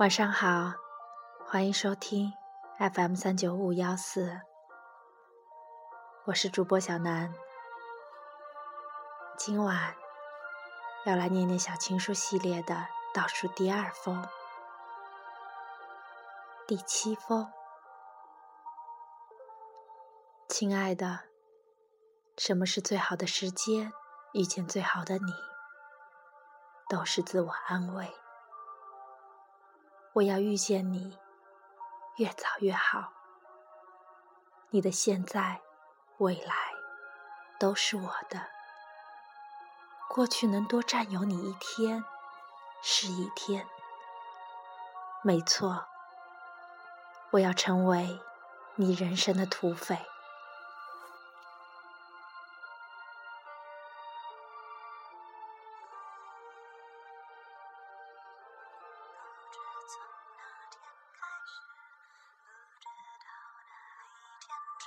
晚上好，欢迎收听 FM 三九五幺四，我是主播小南。今晚要来念念小情书系列的倒数第二封，第七封。亲爱的，什么是最好的时间？遇见最好的你，都是自我安慰。我要遇见你，越早越好。你的现在、未来都是我的。过去能多占有你一天是一天。没错，我要成为你人生的土匪。从那天开始不知道哪一天起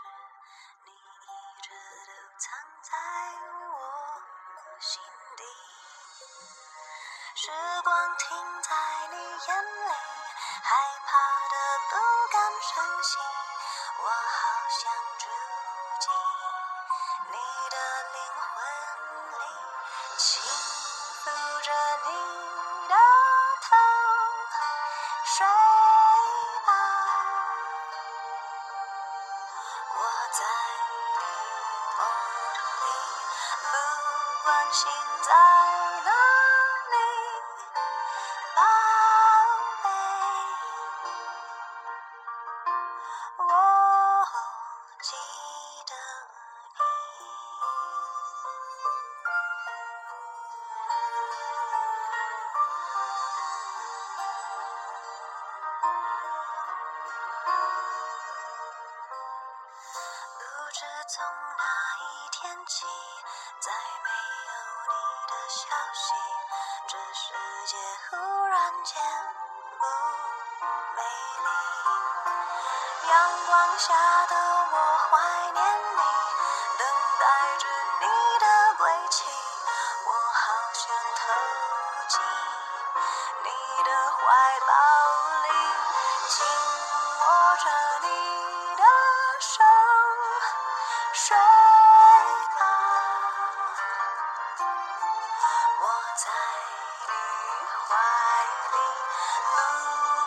你一直都藏在我心底时光停在你眼里害怕的不敢喘息我好想住进你的灵魂里倾诉着你睡吧，我在你梦里，不管心在起，再没有你的消息，这世界忽然间不美丽。阳光下的我怀念你，等待着你的归期，我好想投进你的怀抱里，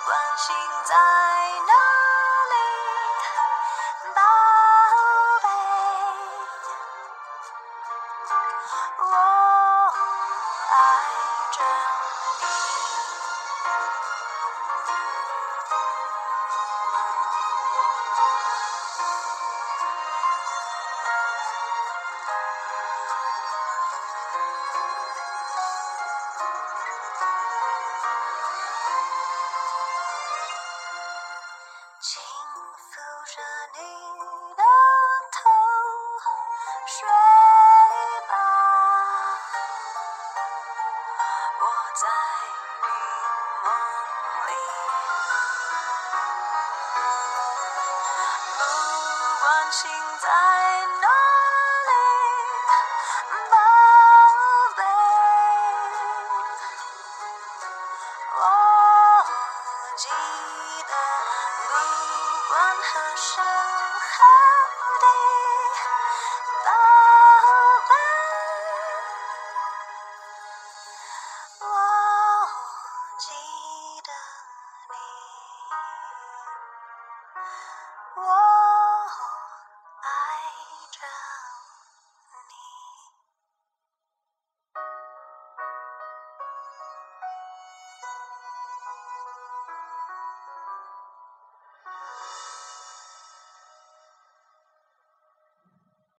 关心在哪